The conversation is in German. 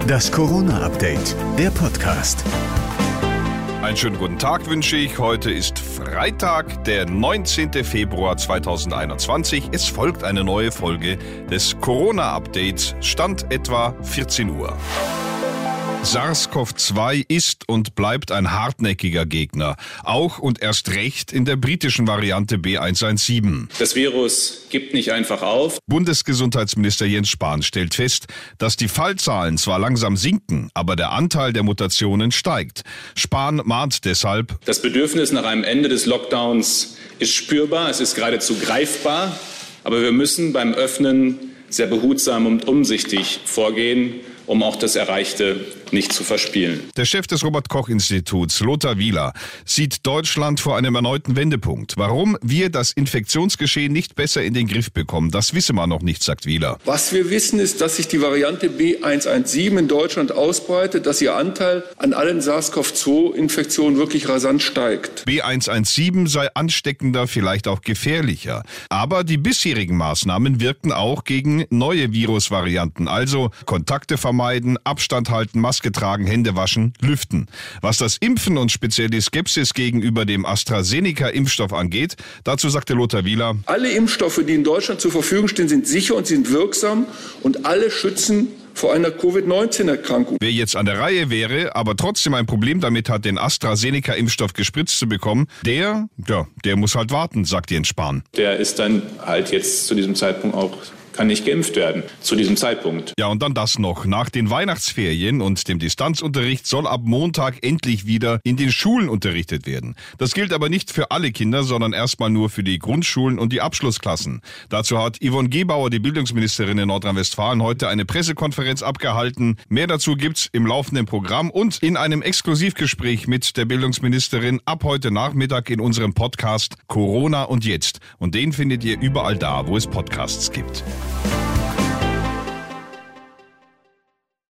Das Corona-Update, der Podcast. Einen schönen guten Tag wünsche ich. Heute ist Freitag, der 19. Februar 2021. Es folgt eine neue Folge des Corona-Updates. Stand etwa 14 Uhr. SARS-CoV-2 ist und bleibt ein hartnäckiger Gegner, auch und erst recht in der britischen Variante B117. Das Virus gibt nicht einfach auf. Bundesgesundheitsminister Jens Spahn stellt fest, dass die Fallzahlen zwar langsam sinken, aber der Anteil der Mutationen steigt. Spahn mahnt deshalb, das Bedürfnis nach einem Ende des Lockdowns ist spürbar, es ist geradezu greifbar, aber wir müssen beim Öffnen sehr behutsam und umsichtig vorgehen um auch das Erreichte nicht zu verspielen. Der Chef des Robert Koch Instituts, Lothar Wieler, sieht Deutschland vor einem erneuten Wendepunkt. Warum wir das Infektionsgeschehen nicht besser in den Griff bekommen, das wissen wir noch nicht, sagt Wieler. Was wir wissen, ist, dass sich die Variante B117 in Deutschland ausbreitet, dass ihr Anteil an allen SARS-CoV-2-Infektionen wirklich rasant steigt. B117 sei ansteckender, vielleicht auch gefährlicher. Aber die bisherigen Maßnahmen wirkten auch gegen neue Virusvarianten, also Kontakte vermeiden Abstand halten, Maske tragen, Hände waschen, lüften. Was das Impfen und speziell die Skepsis gegenüber dem AstraZeneca-Impfstoff angeht, dazu sagte Lothar Wieler. Alle Impfstoffe, die in Deutschland zur Verfügung stehen, sind sicher und sind wirksam und alle schützen vor einer Covid-19-Erkrankung. Wer jetzt an der Reihe wäre, aber trotzdem ein Problem damit hat, den AstraZeneca-Impfstoff gespritzt zu bekommen, der, ja, der muss halt warten, sagt Jens Spahn. Der ist dann halt jetzt zu diesem Zeitpunkt auch kann nicht geimpft werden zu diesem Zeitpunkt. Ja, und dann das noch. Nach den Weihnachtsferien und dem Distanzunterricht soll ab Montag endlich wieder in den Schulen unterrichtet werden. Das gilt aber nicht für alle Kinder, sondern erstmal nur für die Grundschulen und die Abschlussklassen. Dazu hat Yvonne Gebauer, die Bildungsministerin in Nordrhein-Westfalen, heute eine Pressekonferenz abgehalten. Mehr dazu gibt's im laufenden Programm und in einem Exklusivgespräch mit der Bildungsministerin ab heute Nachmittag in unserem Podcast Corona und jetzt. Und den findet ihr überall da, wo es Podcasts gibt. you